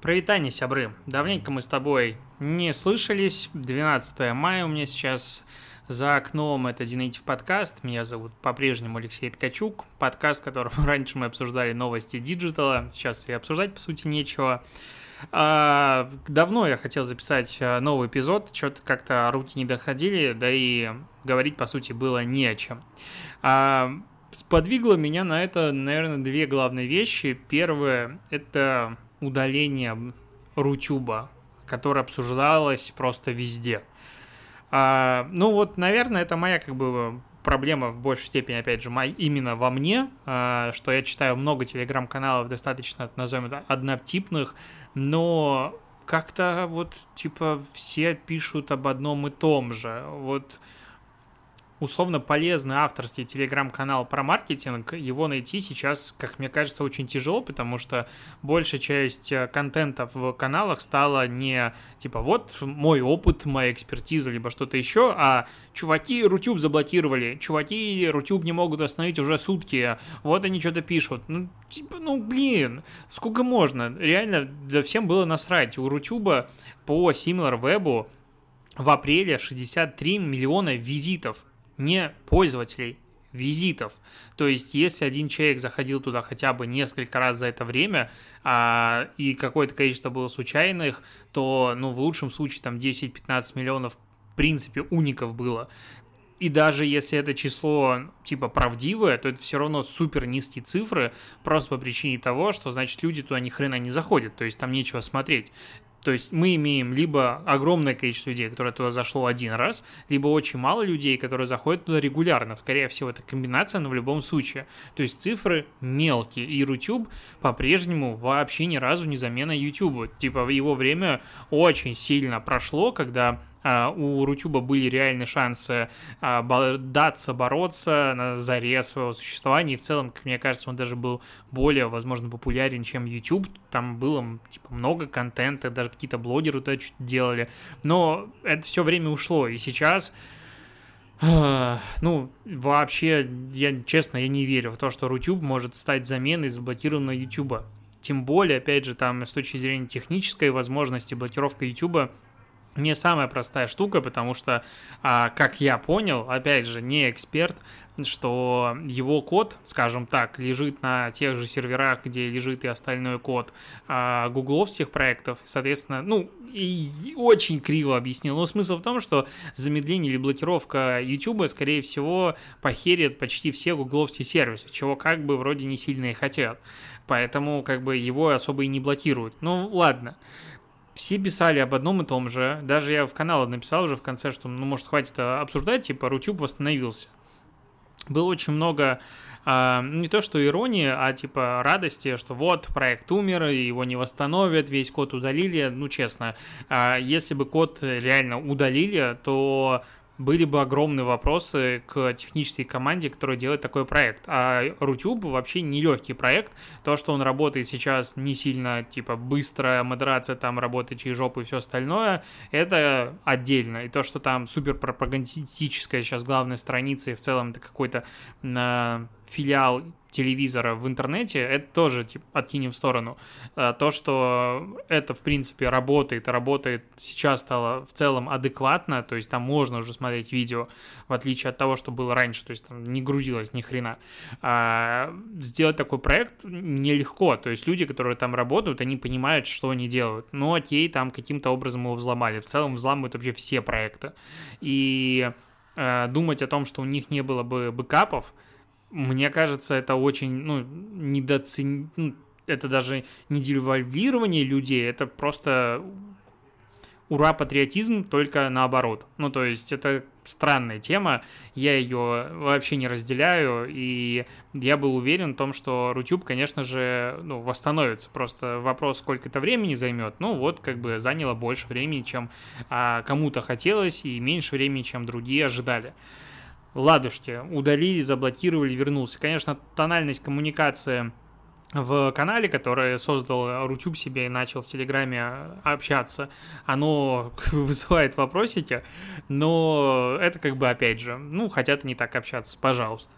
Прывітанне, сябры. Давненько мы с тобой не слышались. 12 мая у меня сейчас за окном. Это Dnative подкаст. Меня зовут по-прежнему Алексей Ткачук. Подкаст, в раньше мы обсуждали новости диджитала. Сейчас и обсуждать, по сути, нечего. А, давно я хотел записать а, новый эпизод, что-то как-то руки не доходили, да и говорить, по сути, было не о чем. А, сподвигло меня на это, наверное, две главные вещи. Первое – это удаление Рутюба, которое обсуждалось просто везде. А, ну вот, наверное, это моя как бы проблема в большей степени, опять же, моя, именно во мне, а, что я читаю много телеграм-каналов, достаточно, назовем это, однотипных, но как-то вот, типа, все пишут об одном и том же. Вот условно полезный авторский телеграм-канал про маркетинг, его найти сейчас, как мне кажется, очень тяжело, потому что большая часть э, контента в каналах стала не типа вот мой опыт, моя экспертиза, либо что-то еще, а чуваки Рутюб заблокировали, чуваки Рутюб не могут остановить уже сутки, вот они что-то пишут. Ну, типа, ну блин, сколько можно? Реально, да всем было насрать. У Рутюба по SimilarWeb в апреле 63 миллиона визитов не пользователей, визитов. То есть, если один человек заходил туда хотя бы несколько раз за это время, а, и какое-то количество было случайных, то, ну, в лучшем случае, там, 10-15 миллионов, в принципе, уников было. И даже если это число типа правдивое, то это все равно супер низкие цифры, просто по причине того, что значит люди туда ни хрена не заходят, то есть там нечего смотреть. То есть мы имеем либо огромное количество людей, которое туда зашло один раз, либо очень мало людей, которые заходят туда регулярно. Скорее всего, это комбинация, но в любом случае. То есть цифры мелкие. И YouTube по-прежнему вообще ни разу не замена YouTube. Типа его время очень сильно прошло, когда а, у Рутюба были реальные шансы а, даться, бороться на заре своего существования, и в целом, как мне кажется, он даже был более, возможно, популярен, чем YouTube, там было, типа, много контента, даже какие-то блогеры туда что-то делали, но это все время ушло, и сейчас а, ну, вообще, я честно, я не верю в то, что Рутюб может стать заменой заблокированного Ютуба. Тем более, опять же, там с точки зрения технической возможности блокировка Ютуба не самая простая штука, потому что, а, как я понял, опять же, не эксперт, что его код, скажем так, лежит на тех же серверах, где лежит и остальной код а, гугловских проектов. Соответственно, ну, и очень криво объяснил. Но смысл в том, что замедление или блокировка YouTube, скорее всего, похерит почти все гугловские сервисы, чего как бы вроде не сильно и хотят. Поэтому как бы его особо и не блокируют. Ну, ладно все писали об одном и том же. Даже я в канал написал уже в конце, что, ну, может, хватит обсуждать, типа, Рутюб восстановился. Было очень много а, не то что иронии, а типа радости, что вот проект умер, его не восстановят, весь код удалили. Ну, честно, а, если бы код реально удалили, то были бы огромные вопросы к технической команде, которая делает такой проект. А Рутюб вообще не легкий проект. То, что он работает сейчас не сильно, типа, быстрая модерация там работает через жопу и все остальное, это отдельно. И то, что там супер пропагандистическая сейчас главная страница и в целом это какой-то э, филиал телевизора в интернете, это тоже типа, откинем в сторону. А, то, что это, в принципе, работает, работает сейчас стало в целом адекватно, то есть там можно уже смотреть видео, в отличие от того, что было раньше, то есть там не грузилось ни хрена. А, сделать такой проект нелегко, то есть люди, которые там работают, они понимают, что они делают. Но окей, там каким-то образом его взломали. В целом взламывают вообще все проекты. И э, думать о том, что у них не было бы бэкапов, мне кажется, это очень, ну, недооцен... Ну, это даже не девальвирование людей, это просто ура патриотизм, только наоборот. Ну, то есть это странная тема, я ее вообще не разделяю, и я был уверен в том, что Рутюб, конечно же, ну, восстановится. Просто вопрос, сколько это времени займет, ну, вот как бы заняло больше времени, чем а, кому-то хотелось, и меньше времени, чем другие ожидали ладушки, удалили, заблокировали, вернулся. Конечно, тональность коммуникации в канале, который создал Рутюб себе и начал в Телеграме общаться, оно вызывает вопросики, но это как бы опять же, ну, хотят не так общаться, пожалуйста.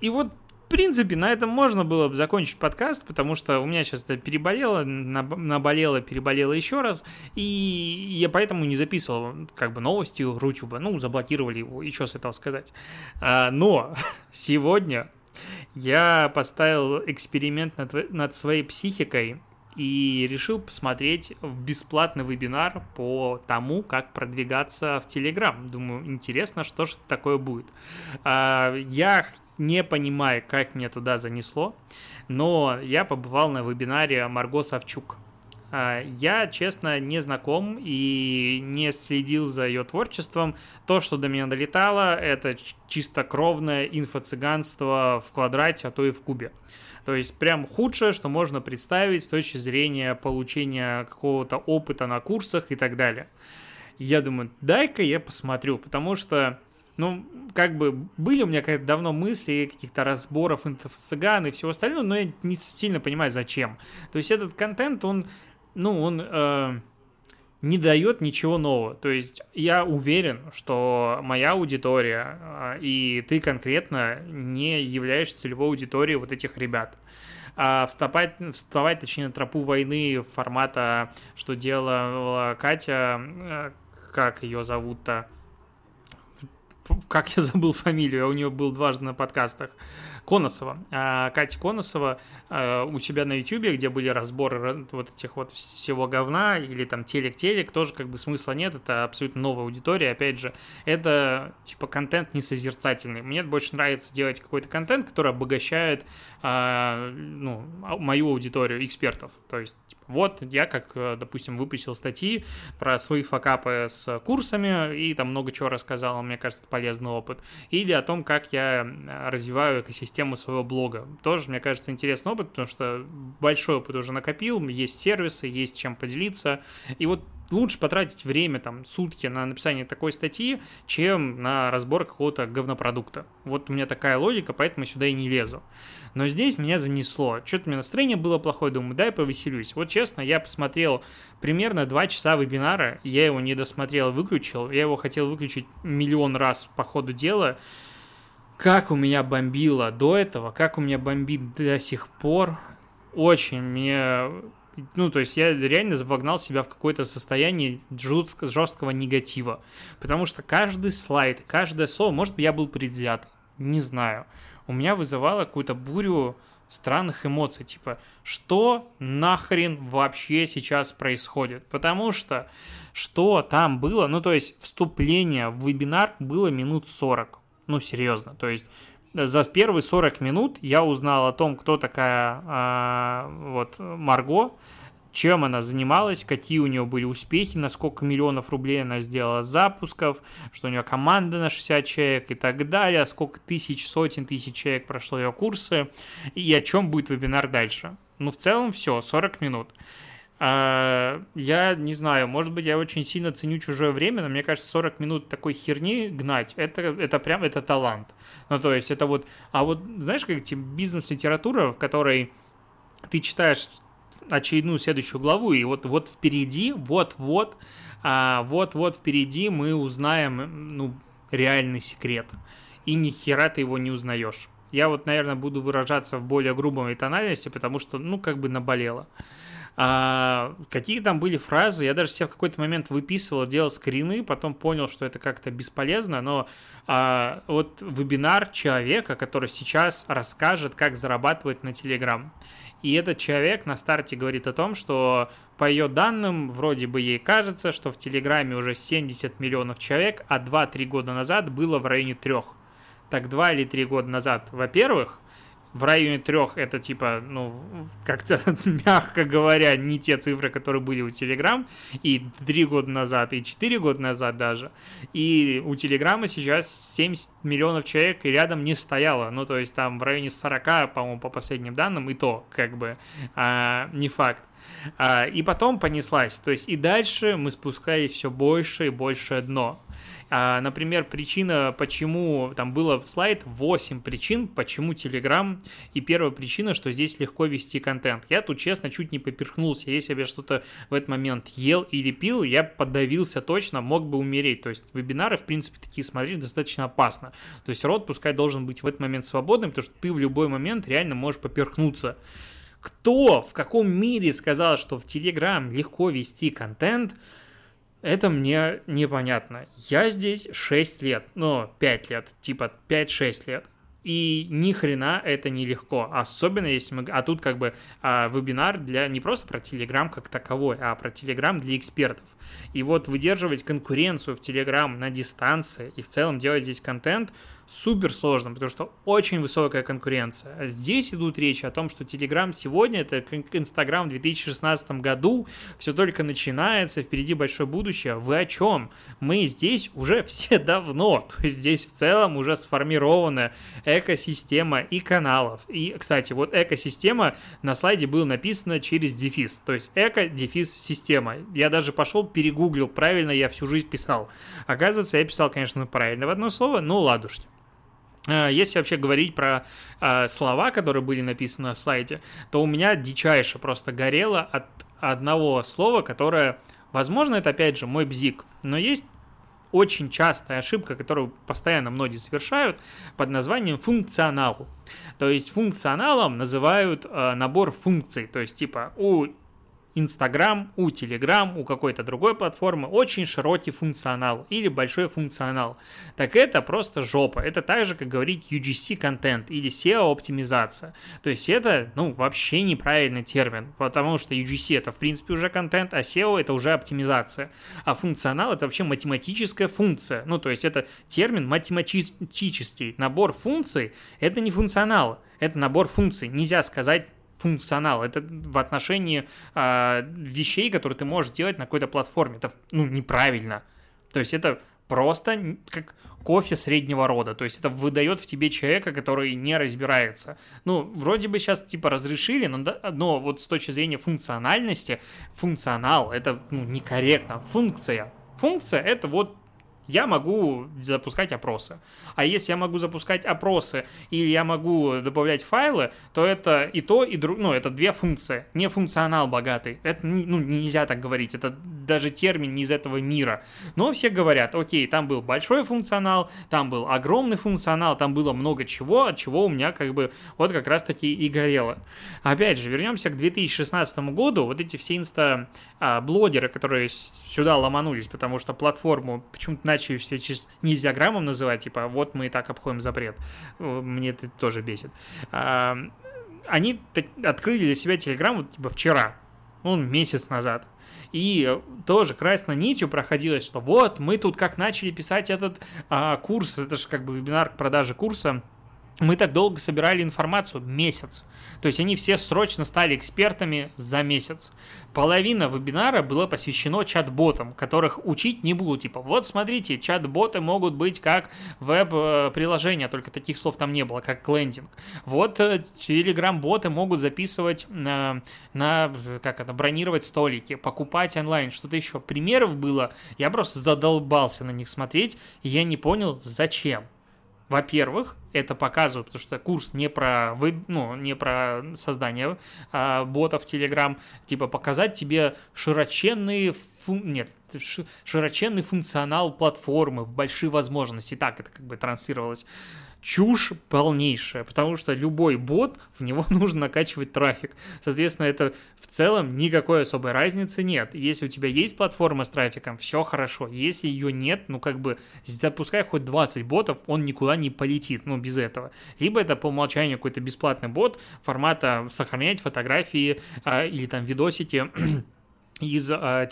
И вот принципе, на этом можно было бы закончить подкаст, потому что у меня сейчас это переболело, наболело, переболело еще раз, и я поэтому не записывал как бы новости Рутюба. Ну, заблокировали его, и что с этого сказать. А, но сегодня я поставил эксперимент над, над своей психикой и решил посмотреть бесплатный вебинар по тому, как продвигаться в Телеграм. Думаю, интересно, что же такое будет. А, я не понимаю, как меня туда занесло, но я побывал на вебинаре Марго Савчук. А, я, честно, не знаком и не следил за ее творчеством. То, что до меня долетало, это чистокровное инфо-цыганство в квадрате, а то и в кубе. То есть прям худшее, что можно представить с точки зрения получения какого-то опыта на курсах и так далее. Я думаю, дай-ка я посмотрю, потому что ну, как бы были у меня как давно мысли каких-то разборов инфо-цыган и всего остального, но я не сильно понимаю, зачем. То есть этот контент, он, ну, он э, не дает ничего нового. То есть я уверен, что моя аудитория э, и ты конкретно не являешься целевой аудиторией вот этих ребят. А вступать, вставать, точнее, на тропу войны формата, что делала Катя, э, как ее зовут-то, как я забыл фамилию, а у нее был дважды на подкастах, Коносова. А Катя Коносова а, у себя на YouTube, где были разборы вот этих вот всего говна, или там телек-телек, тоже как бы смысла нет, это абсолютно новая аудитория, опять же, это типа контент несозерцательный. Мне больше нравится делать какой-то контент, который обогащает а, ну, мою аудиторию экспертов, то есть вот я, как, э, допустим, выпустил статьи про свои факапы с курсами и там много чего рассказал, мне кажется, это полезный опыт. Или о том, как я развиваю экосистему своего блога. Тоже, мне кажется, интересный опыт, потому что большой опыт уже накопил, есть сервисы, есть чем поделиться. И вот лучше потратить время, там, сутки на написание такой статьи, чем на разбор какого-то говнопродукта. Вот у меня такая логика, поэтому сюда и не лезу. Но здесь меня занесло. Что-то у меня настроение было плохое, думаю, дай повеселюсь. Вот честно, я посмотрел примерно 2 часа вебинара, я его не досмотрел, выключил. Я его хотел выключить миллион раз по ходу дела. Как у меня бомбило до этого, как у меня бомбит до сих пор. Очень мне ну, то есть я реально вогнал себя в какое-то состояние жестко, жесткого негатива. Потому что каждый слайд, каждое слово, может я был предвзят, не знаю. У меня вызывало какую-то бурю странных эмоций, типа, что нахрен вообще сейчас происходит? Потому что что там было, ну, то есть вступление в вебинар было минут 40. Ну, серьезно, то есть за первые 40 минут я узнал о том, кто такая а, вот Марго, чем она занималась, какие у нее были успехи, на сколько миллионов рублей она сделала запусков, что у нее команда на 60 человек и так далее, сколько тысяч, сотен тысяч человек прошло ее курсы, и о чем будет вебинар дальше. Ну, в целом все, 40 минут. А, я не знаю, может быть, я очень сильно ценю чужое время, но мне кажется, 40 минут такой херни гнать, это, это прям, это талант. Ну, то есть, это вот, а вот, знаешь, как эти бизнес-литература, в которой ты читаешь очередную следующую главу, и вот, вот впереди, вот-вот, а, вот-вот впереди мы узнаем, ну, реальный секрет. И ни хера ты его не узнаешь. Я вот, наверное, буду выражаться в более грубой тональности, потому что, ну, как бы наболело. А, какие там были фразы, я даже себе в какой-то момент выписывал, делал скрины, потом понял, что это как-то бесполезно, но а, вот вебинар человека, который сейчас расскажет, как зарабатывать на Телеграм. И этот человек на старте говорит о том, что по ее данным, вроде бы ей кажется, что в Телеграме уже 70 миллионов человек, а 2-3 года назад было в районе 3. Так 2 или 3 года назад, во-первых, в районе трех это типа, ну, как-то, мягко говоря, не те цифры, которые были у Telegram и три года назад, и четыре года назад даже. И у Телеграма сейчас 70 миллионов человек и рядом не стояло. Ну, то есть там в районе 40, по-моему, по последним данным, и то, как бы, а, не факт. А, и потом понеслась. То есть и дальше мы спускались все больше и больше дно. А, например, причина, почему там было слайд 8 причин, почему Telegram, и первая причина, что здесь легко вести контент. Я тут, честно, чуть не поперхнулся. Если бы я что-то в этот момент ел или пил, я подавился точно, мог бы умереть. То есть вебинары, в принципе, такие смотреть достаточно опасно. То есть рот пускай должен быть в этот момент свободным, потому что ты в любой момент реально можешь поперхнуться. Кто, в каком мире сказал, что в Telegram легко вести контент, это мне непонятно. Я здесь 6 лет, ну, 5 лет, типа 5-6 лет. И ни хрена это нелегко, особенно если мы... А тут как бы а, вебинар для не просто про Telegram как таковой, а про Telegram для экспертов. И вот выдерживать конкуренцию в Telegram на дистанции и в целом делать здесь контент – супер сложно, потому что очень высокая конкуренция. А здесь идут речи о том, что Telegram сегодня это как Instagram в 2016 году, все только начинается, впереди большое будущее. Вы о чем? Мы здесь уже все давно, то есть здесь в целом уже сформирована экосистема и каналов. И, кстати, вот экосистема на слайде было написано через дефис, то есть эко-дефис система. Я даже пошел перегуглил, правильно я всю жизнь писал. Оказывается, я писал, конечно, правильно в одно слово, но ладушки. Э, если вообще говорить про э, слова, которые были написаны на слайде, то у меня дичайше просто горело от одного слова, которое, возможно, это опять же мой бзик, но есть очень частая ошибка, которую постоянно многие совершают, под названием функционал. То есть функционалом называют э, набор функций. То есть типа у Инстаграм, у Телеграм, у какой-то другой платформы очень широкий функционал или большой функционал. Так это просто жопа. Это так же, как говорить UGC контент или SEO оптимизация. То есть это, ну, вообще неправильный термин, потому что UGC это в принципе уже контент, а SEO это уже оптимизация. А функционал это вообще математическая функция. Ну, то есть это термин математический. Набор функций это не функционал, это набор функций. Нельзя сказать функционал, это в отношении э, вещей, которые ты можешь делать на какой-то платформе. Это ну, неправильно. То есть это просто как кофе среднего рода. То есть это выдает в тебе человека, который не разбирается. Ну, вроде бы сейчас типа разрешили, но, но вот с точки зрения функциональности, функционал это ну, некорректно. Функция. Функция это вот я могу запускать опросы. А если я могу запускать опросы или я могу добавлять файлы, то это и то, и друг, ну, это две функции. Не функционал богатый. Это, ну, нельзя так говорить. Это даже термин не из этого мира. Но все говорят, окей, там был большой функционал, там был огромный функционал, там было много чего, от чего у меня как бы вот как раз таки и горело. Опять же, вернемся к 2016 году. Вот эти все инста-блогеры, которые сюда ломанулись, потому что платформу почему-то начали начали все через нельзя граммом называть, типа, вот мы и так обходим запрет. Мне это тоже бесит. А, они открыли для себя Телеграм вот типа вчера, ну, месяц назад. И тоже красной нитью проходилось, что вот мы тут как начали писать этот а, курс, это же как бы вебинар к продаже курса, мы так долго собирали информацию месяц. То есть они все срочно стали экспертами за месяц. Половина вебинара была посвящена чат-ботам, которых учить не буду. Типа, вот смотрите, чат-боты могут быть как веб-приложения, только таких слов там не было, как клендинг. Вот телеграм-боты э, могут записывать на, на, как это, бронировать столики, покупать онлайн, что-то еще. Примеров было, я просто задолбался на них смотреть, и я не понял, зачем. Во-первых, это показывает, потому что курс не про, вы, ну, не про создание а, ботов Telegram, типа показать тебе широченные, фун... нет, широченный функционал платформы, большие возможности, так это как бы транслировалось чушь полнейшая, потому что любой бот, в него нужно накачивать трафик. Соответственно, это в целом никакой особой разницы нет. Если у тебя есть платформа с трафиком, все хорошо. Если ее нет, ну как бы запускай хоть 20 ботов, он никуда не полетит, ну без этого. Либо это по умолчанию какой-то бесплатный бот формата сохранять фотографии а, или там видосики из э,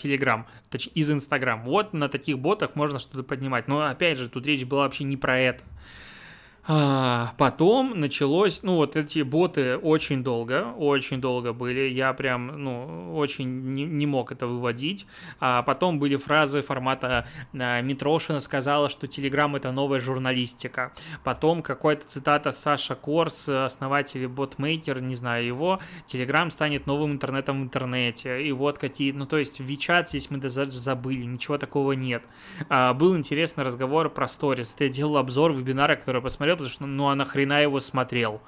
из Instagram. Вот на таких ботах можно что-то поднимать. Но опять же, тут речь была вообще не про это. А, потом началось, ну, вот эти боты очень долго, очень долго были. Я прям, ну, очень не, не мог это выводить. А потом были фразы формата а, Митрошина сказала, что Телеграм это новая журналистика. Потом какая-то цитата Саша Корс, основатель ботмейкер, не знаю его, Телеграм станет новым интернетом в интернете. И вот какие, ну, то есть Вичат здесь мы даже забыли, ничего такого нет. А, был интересный разговор про сторис. Я делал обзор вебинара, который посмотрел потому что ну а нахрена его смотрел.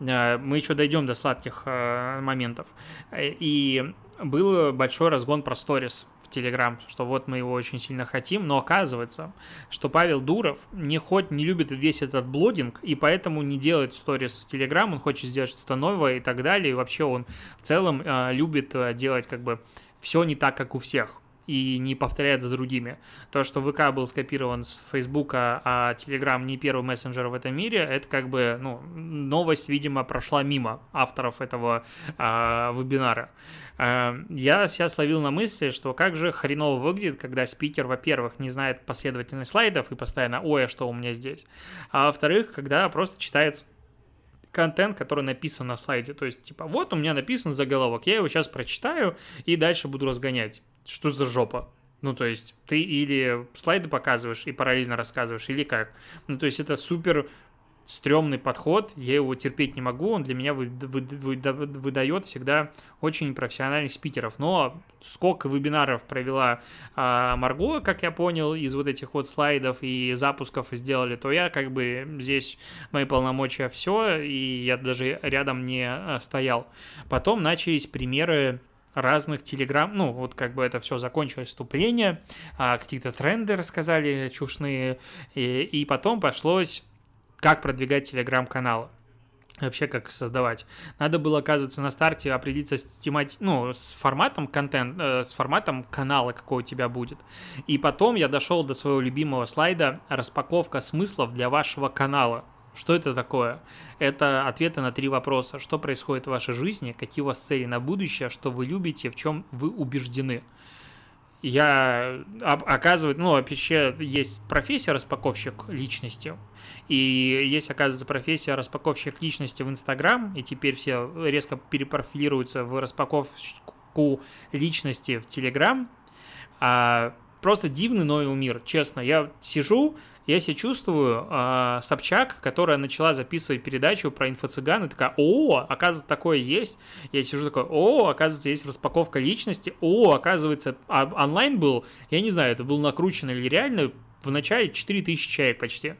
Э, мы еще дойдем до сладких э, моментов. И был большой разгон про сторис в Телеграм, что вот мы его очень сильно хотим, но оказывается, что Павел Дуров не хоть не любит весь этот блогинг, и поэтому не делает сторис в Телеграм, он хочет сделать что-то новое и так далее, и вообще он в целом э, любит делать как бы все не так, как у всех и не повторяет за другими. То, что ВК был скопирован с Фейсбука, а Телеграм не первый мессенджер в этом мире, это как бы, ну, новость, видимо, прошла мимо авторов этого а, вебинара. А, я себя словил на мысли, что как же хреново выглядит, когда спикер, во-первых, не знает последовательность слайдов и постоянно, ой, а что у меня здесь, а во-вторых, когда просто читается контент, который написан на слайде. То есть, типа, вот у меня написан заголовок, я его сейчас прочитаю и дальше буду разгонять что за жопа? Ну, то есть, ты или слайды показываешь и параллельно рассказываешь, или как? Ну, то есть, это супер стрёмный подход, я его терпеть не могу, он для меня выдает всегда очень профессиональных спикеров. Но сколько вебинаров провела а, Марго, как я понял, из вот этих вот слайдов и запусков сделали, то я как бы здесь мои полномочия все, и я даже рядом не а, стоял. Потом начались примеры разных телеграм, ну, вот как бы это все закончилось вступление, а какие-то тренды рассказали чушные, и, потом пошлось, как продвигать телеграм-каналы вообще как создавать. Надо было, оказывается, на старте определиться с, темати... ну, с форматом контент, э, с форматом канала, какой у тебя будет. И потом я дошел до своего любимого слайда «Распаковка смыслов для вашего канала». Что это такое? Это ответы на три вопроса. Что происходит в вашей жизни, какие у вас цели на будущее, что вы любите, в чем вы убеждены. Я, оказывается, ну, вообще есть профессия распаковщик личности, и есть, оказывается, профессия распаковщик личности в Инстаграм, и теперь все резко перепрофилируются в распаковку личности в Телеграм. А, просто дивный новый мир, честно. Я сижу, я себя чувствую э, Собчак, которая начала записывать передачу про инфо-цыган, и такая, о, оказывается, такое есть. Я сижу такой, о, оказывается, есть распаковка личности, о, оказывается, а онлайн был, я не знаю, это был накручено или реально, в начале 4000 человек почти.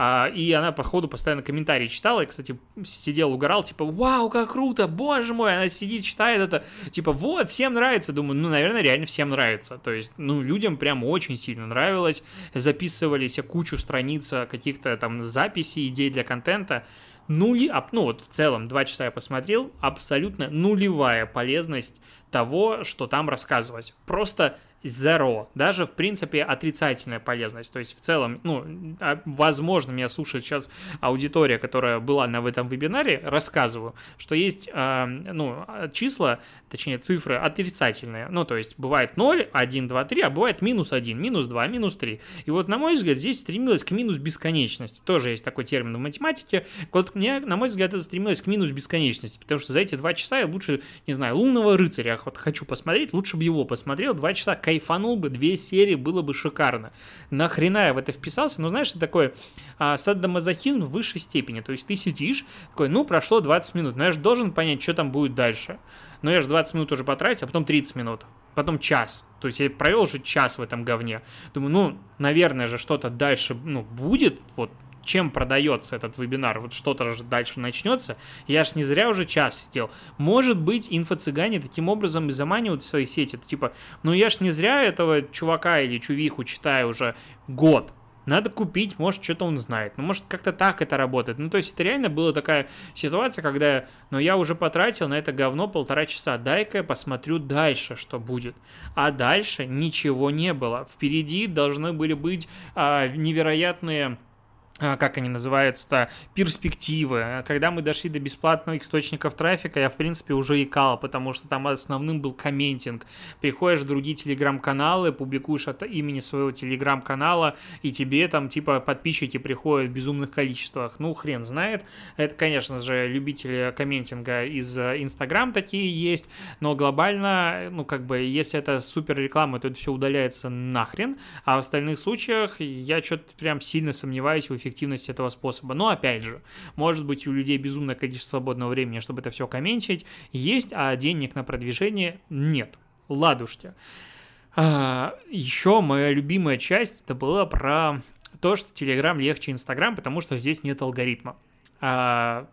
А, и она, по ходу, постоянно комментарии читала. И, кстати, сидел, угорал, типа, вау, как круто, боже мой. Она сидит, читает это, типа, вот, всем нравится. Думаю, ну, наверное, реально всем нравится. То есть, ну, людям прям очень сильно нравилось. Записывались кучу страниц каких-то там записей, идей для контента нули, ну вот в целом два часа я посмотрел, абсолютно нулевая полезность того, что там рассказывать. Просто zero, даже в принципе отрицательная полезность. То есть в целом, ну, а, возможно, меня слушает сейчас аудитория, которая была на в этом вебинаре, рассказываю, что есть, э, ну, числа, точнее цифры отрицательные. Ну, то есть бывает 0, 1, 2, 3, а бывает минус 1, минус 2, минус 3. И вот, на мой взгляд, здесь стремилась к минус бесконечности. Тоже есть такой термин в математике. Вот мне, на мой взгляд, это стремилось к минус бесконечности, потому что за эти два часа я лучше, не знаю, лунного рыцаря вот хочу посмотреть, лучше бы его посмотрел, два часа кайфанул бы, две серии было бы шикарно. Нахрена я в это вписался? Ну, знаешь, это такой а, садомазохизм в высшей степени. То есть ты сидишь, такой, ну, прошло 20 минут, но я же должен понять, что там будет дальше. Но я же 20 минут уже потратил, а потом 30 минут, потом час. То есть я провел уже час в этом говне. Думаю, ну, наверное же, что-то дальше, ну, будет, вот, чем продается этот вебинар, вот что-то же дальше начнется, я ж не зря уже час сидел. Может быть, инфо-цыгане таким образом и заманивают в свои сети, это типа, ну я ж не зря этого чувака или чувиху читаю уже год, надо купить, может, что-то он знает. Ну, может, как-то так это работает. Ну, то есть, это реально была такая ситуация, когда, ну, я уже потратил на это говно полтора часа. Дай-ка я посмотрю дальше, что будет. А дальше ничего не было. Впереди должны были быть а, невероятные как они называются-то, перспективы. Когда мы дошли до бесплатных источников трафика, я, в принципе, уже икал, потому что там основным был комментинг. Приходишь в другие телеграм-каналы, публикуешь от имени своего телеграм-канала, и тебе там, типа, подписчики приходят в безумных количествах. Ну, хрен знает. Это, конечно же, любители комментинга из Инстаграм такие есть, но глобально, ну, как бы, если это супер реклама, то это все удаляется нахрен, а в остальных случаях я что-то прям сильно сомневаюсь в эффективности эффективность этого способа. Но опять же, может быть у людей безумное количество свободного времени, чтобы это все комментить, есть, а денег на продвижение нет. Ладушки. А, еще моя любимая часть это была про то, что Telegram легче Instagram, потому что здесь нет алгоритма. А,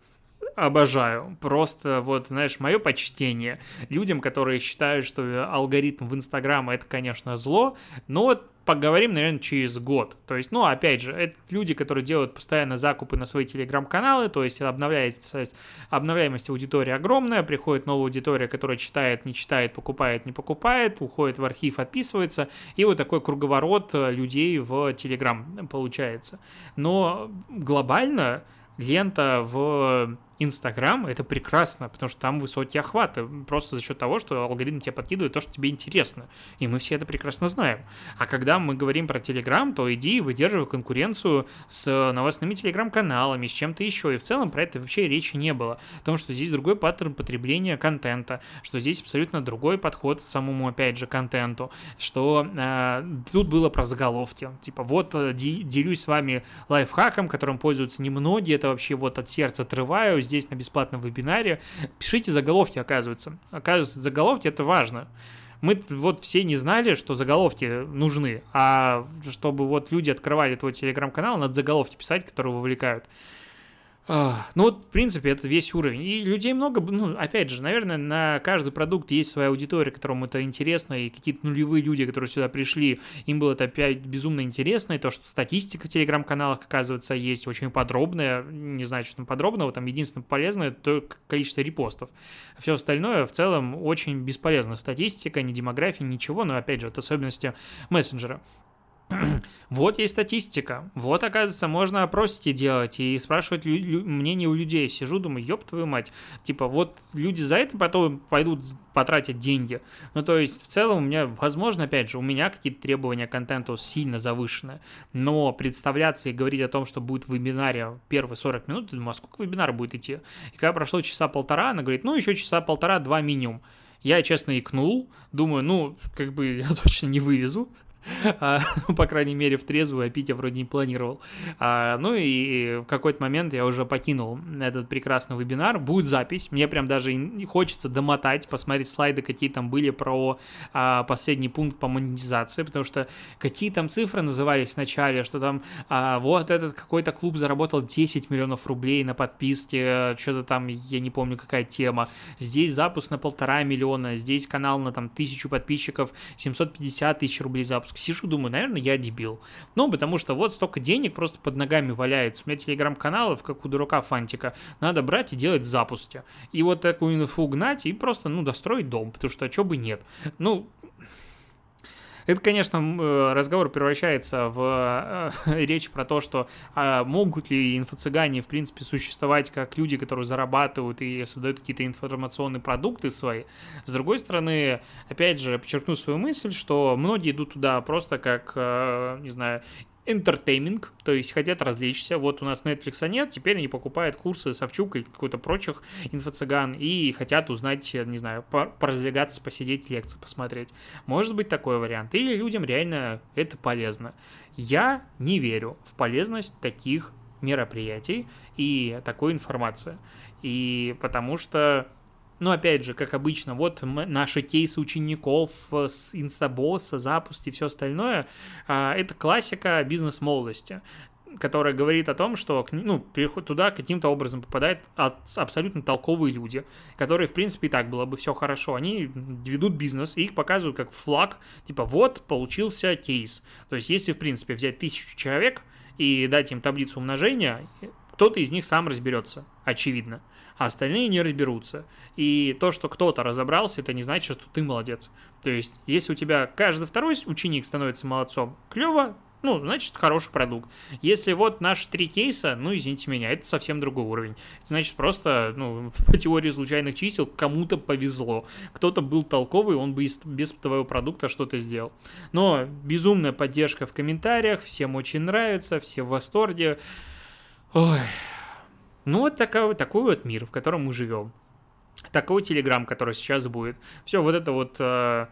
обожаю. Просто вот, знаешь, мое почтение людям, которые считают, что алгоритм в Инстаграм это, конечно, зло, но вот поговорим, наверное, через год. То есть, ну, опять же, это люди, которые делают постоянно закупы на свои телеграм-каналы, то есть обновляется, обновляемость аудитории огромная, приходит новая аудитория, которая читает, не читает, покупает, не покупает, уходит в архив, отписывается, и вот такой круговорот э, людей в телеграм получается. Но глобально лента в Инстаграм это прекрасно, потому что там высокие охваты, просто за счет того, что алгоритм тебе подкидывает то, что тебе интересно. И мы все это прекрасно знаем. А когда мы говорим про Телеграм, то иди и выдерживай конкуренцию с новостными телеграм-каналами, с чем-то еще. И в целом про это вообще речи не было. О том, что здесь другой паттерн потребления контента, что здесь абсолютно другой подход к самому, опять же, контенту, что э, тут было про заголовки. Типа, вот э, делюсь с вами лайфхаком, которым пользуются немногие, это вообще вот от сердца отрываю, здесь на бесплатном вебинаре. Пишите заголовки, оказывается. Оказывается, заголовки это важно. Мы вот все не знали, что заголовки нужны, а чтобы вот люди открывали твой телеграм-канал, надо заголовки писать, которые вовлекают. Ну вот, в принципе, это весь уровень. И людей много, ну, опять же, наверное, на каждый продукт есть своя аудитория, которым это интересно, и какие-то нулевые люди, которые сюда пришли, им было это опять безумно интересно, и то, что статистика в телеграм-каналах, оказывается, есть очень подробная, не знаю, что там подробного, там единственное полезное, то количество репостов. Все остальное в целом очень бесполезно. Статистика, не демография, ничего, но, опять же, это особенности мессенджера. вот есть статистика, вот, оказывается, можно опросики делать и спрашивать мнение у людей. Сижу, думаю, ёб твою мать, типа, вот люди за это потом пойдут потратить деньги. Ну, то есть, в целом, у меня, возможно, опять же, у меня какие-то требования к контенту сильно завышены, но представляться и говорить о том, что будет вебинаре первые 40 минут, я думаю, а сколько вебинар будет идти? И когда прошло часа полтора, она говорит, ну, еще часа полтора-два минимум. Я, честно, икнул, думаю, ну, как бы я точно не вывезу, а, ну, по крайней мере, в трезвую, а пить я вроде не планировал. А, ну и в какой-то момент я уже покинул этот прекрасный вебинар. Будет запись, мне прям даже хочется домотать, посмотреть слайды, какие там были про а, последний пункт по монетизации, потому что какие там цифры назывались в начале, что там а, вот этот какой-то клуб заработал 10 миллионов рублей на подписке, что-то там, я не помню, какая тема. Здесь запуск на полтора миллиона, здесь канал на там тысячу подписчиков, 750 тысяч рублей запуск сижу, думаю, наверное, я дебил. Ну, потому что вот столько денег просто под ногами валяется. У меня телеграм-каналов, как у дурака Фантика. Надо брать и делать запуски. И вот такую инфу гнать и просто, ну, достроить дом, потому что, а что бы нет. Ну, это, конечно, э, разговор превращается в э, речь про то, что а могут ли инфо-цыгане, в принципе, существовать как люди, которые зарабатывают и создают какие-то информационные продукты свои. С другой стороны, опять же, подчеркну свою мысль, что многие идут туда просто как, э, не знаю, entertainment, то есть хотят развлечься. Вот у нас Netflix нет, теперь они покупают курсы Савчук и какой-то прочих инфо-цыган и хотят узнать, не знаю, поразвлекаться, посидеть, лекции посмотреть. Может быть такой вариант. Или людям реально это полезно. Я не верю в полезность таких мероприятий и такой информации. И потому что ну, опять же, как обычно, вот наши кейсы учеников с инстабосса, запуск и все остальное, а, это классика бизнес-молодости которая говорит о том, что ну, туда каким-то образом попадают абсолютно толковые люди, которые, в принципе, и так было бы все хорошо. Они ведут бизнес, и их показывают как флаг, типа, вот, получился кейс. То есть, если, в принципе, взять тысячу человек и дать им таблицу умножения, кто-то из них сам разберется, очевидно а остальные не разберутся. И то, что кто-то разобрался, это не значит, что ты молодец. То есть, если у тебя каждый второй ученик становится молодцом, клево, ну, значит, хороший продукт. Если вот наши три кейса, ну, извините меня, это совсем другой уровень. Это значит, просто, ну, по теории случайных чисел кому-то повезло. Кто-то был толковый, он бы без твоего продукта что-то сделал. Но безумная поддержка в комментариях, всем очень нравится, все в восторге. Ой. Ну, вот такой, такой вот мир, в котором мы живем. Такой телеграм, который сейчас будет. Все, вот это вот э,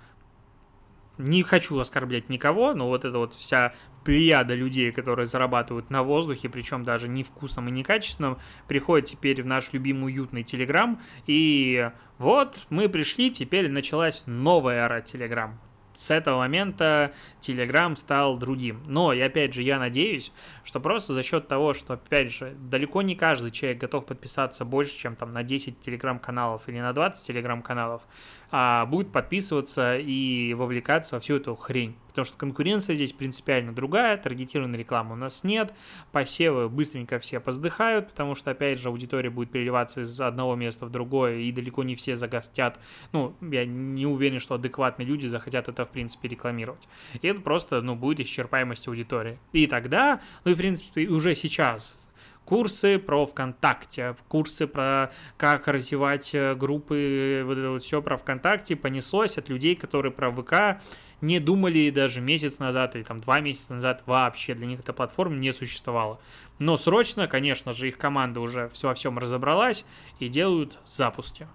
не хочу оскорблять никого, но вот эта вот вся плеяда людей, которые зарабатывают на воздухе, причем даже не вкусном и не качественном, приходит теперь в наш любимый уютный Телеграм, и вот мы пришли, теперь началась новая эра Телеграм с этого момента Telegram стал другим. Но, и опять же, я надеюсь, что просто за счет того, что, опять же, далеко не каждый человек готов подписаться больше, чем там на 10 телеграм-каналов или на 20 телеграм-каналов, а будет подписываться и вовлекаться во всю эту хрень. Потому что конкуренция здесь принципиально другая, таргетированной рекламы у нас нет, посевы быстренько все поздыхают, потому что, опять же, аудитория будет переливаться из одного места в другое, и далеко не все загостят. Ну, я не уверен, что адекватные люди захотят это, в принципе, рекламировать. И это просто, ну, будет исчерпаемость аудитории. И тогда, ну, и, в принципе, уже сейчас курсы про ВКонтакте, курсы про как развивать э, группы, вот это вот все про ВКонтакте понеслось от людей, которые про ВК не думали даже месяц назад или там два месяца назад вообще. Для них эта платформа не существовала. Но срочно, конечно же, их команда уже все во всем разобралась и делают запуски.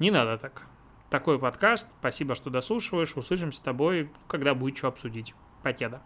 Не надо так. Такой подкаст. Спасибо, что дослушиваешь. Услышимся с тобой, когда будет что обсудить. Покеда.